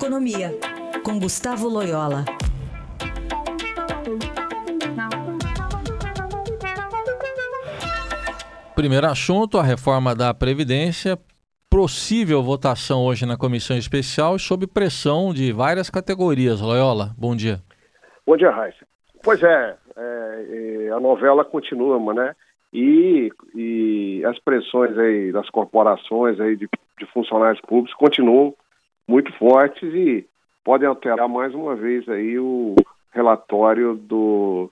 Economia, com Gustavo Loyola. Primeiro assunto, a reforma da Previdência. Possível votação hoje na comissão especial e sob pressão de várias categorias. Loyola, bom dia. Bom dia, Raíssa. Pois é, é, a novela continua, né? E, e as pressões aí das corporações aí de, de funcionários públicos continuam muito fortes e podem alterar mais uma vez aí o relatório do,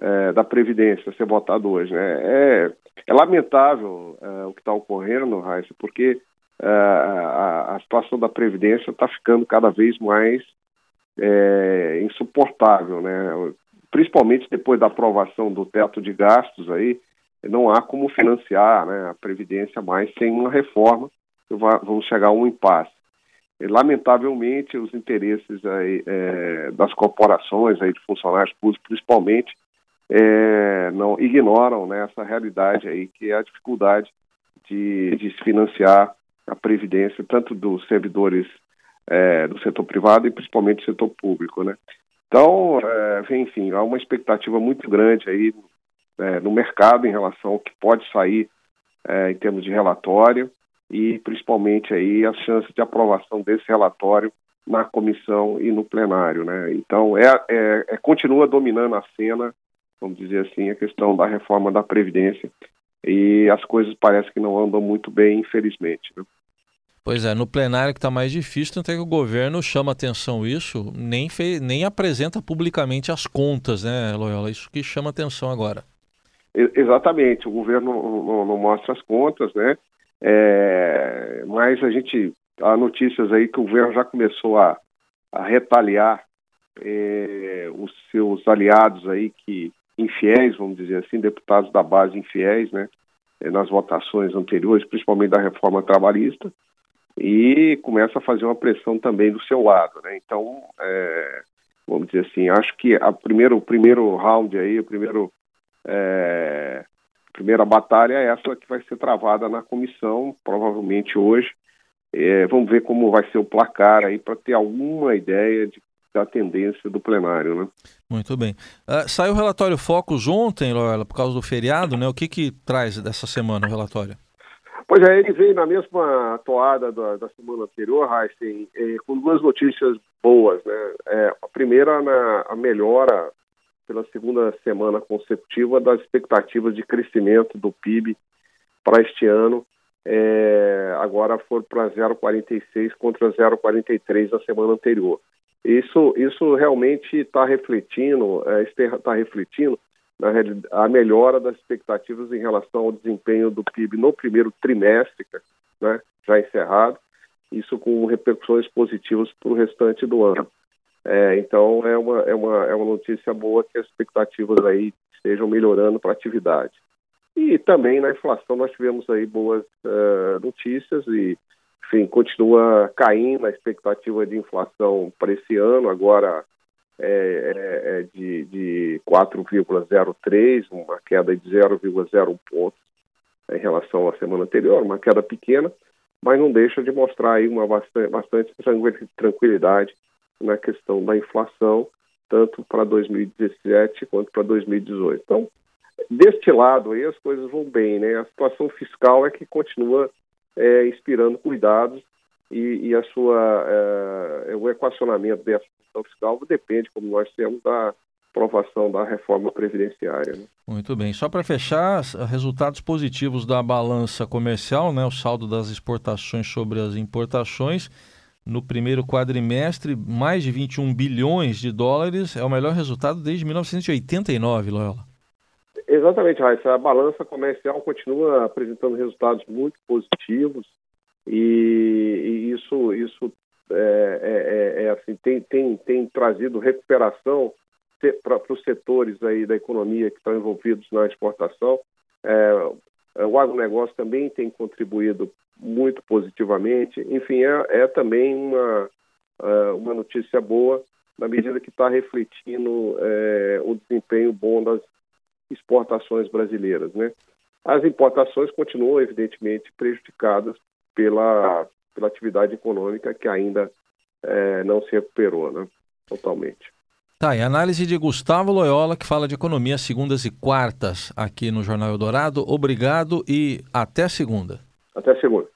é, da Previdência ser votado hoje. Né? É, é lamentável é, o que está ocorrendo, Raíssa, porque é, a, a, situação da Previdência está ficando cada vez mais insuportável, né? principalmente depois da aprovação do teto de gastos aí, não há como financiar né, a Previdência mais sem uma reforma, vamos chegar a um impasse. Lamentavelmente, os interesses aí, é, das corporações, aí, de funcionários públicos, principalmente, é, não ignoram né, essa realidade aí, que é a dificuldade de, de se financiar a previdência, tanto dos servidores é, do setor privado e principalmente do setor público, né? Então, é, enfim, há uma expectativa muito grande aí é, no mercado em relação ao que pode sair é, em termos de relatório e principalmente aí as chances de aprovação desse relatório na comissão e no plenário, né? Então é, é, é, continua dominando a cena, vamos dizer assim, a questão da reforma da previdência e as coisas parecem que não andam muito bem, infelizmente. Né? Pois é, no plenário que está mais difícil, tanto é que o governo chama atenção isso, nem, fez, nem apresenta publicamente as contas, né, Loyola? Isso que chama atenção agora. Exatamente, o governo não, não mostra as contas, né? É, mas a gente, há notícias aí que o governo já começou a, a retaliar é, os seus aliados aí que infiéis, vamos dizer assim, deputados da base infiéis, né? É, nas votações anteriores, principalmente da reforma trabalhista, e começa a fazer uma pressão também do seu lado, né? Então, é, vamos dizer assim, acho que a primeiro, o primeiro round aí, o primeiro é, primeira batalha é essa que vai ser travada na comissão, provavelmente hoje. É, vamos ver como vai ser o placar aí para ter alguma ideia de, da tendência do plenário, né? Muito bem. Uh, saiu o relatório Focus ontem, Loela, por causa do feriado, né? O que que traz dessa semana o relatório? Pois é, ele veio na mesma toada da, da semana anterior, Heisen, eh, com duas notícias boas, né? É, a primeira, na, a melhora pela segunda semana consecutiva das expectativas de crescimento do PIB para este ano. É, agora foram para 0,46 contra 0,43 na semana anterior. Isso, isso realmente está refletindo, está é, tá refletindo na a melhora das expectativas em relação ao desempenho do PIB no primeiro trimestre, né, já encerrado, isso com repercussões positivas para o restante do ano. É, então é uma, é, uma, é uma notícia boa que as expectativas aí estejam melhorando para a atividade. E também na inflação nós tivemos aí boas uh, notícias e, enfim, continua caindo a expectativa de inflação para esse ano, agora é, é, é de, de 4,03, uma queda de 0,01 pontos em relação à semana anterior, uma queda pequena, mas não deixa de mostrar aí uma bastante, bastante tranquilidade na questão da inflação, tanto para 2017 quanto para 2018. Então, deste lado aí as coisas vão bem, né? A situação fiscal é que continua é, inspirando cuidados e, e a sua é, o equacionamento dessa situação fiscal depende, como nós temos, da aprovação da reforma previdenciária. Né? Muito bem. Só para fechar, resultados positivos da balança comercial, né? O saldo das exportações sobre as importações no primeiro quadrimestre, mais de 21 bilhões de dólares, é o melhor resultado desde 1989, Loyola. Exatamente, Raíssa. A balança comercial continua apresentando resultados muito positivos e, e isso, isso é, é, é, é assim, tem, tem, tem trazido recuperação para os setores aí da economia que estão envolvidos na exportação. É, o agronegócio também tem contribuído muito positivamente. Enfim, é, é também uma, é, uma notícia boa na medida que está refletindo é, o desempenho bom das exportações brasileiras. Né? As importações continuam, evidentemente, prejudicadas pela, pela atividade econômica que ainda é, não se recuperou, né? Totalmente. Tá, e análise de Gustavo Loyola, que fala de economia segundas e quartas aqui no Jornal Eldorado. Obrigado e até segunda. Até segunda.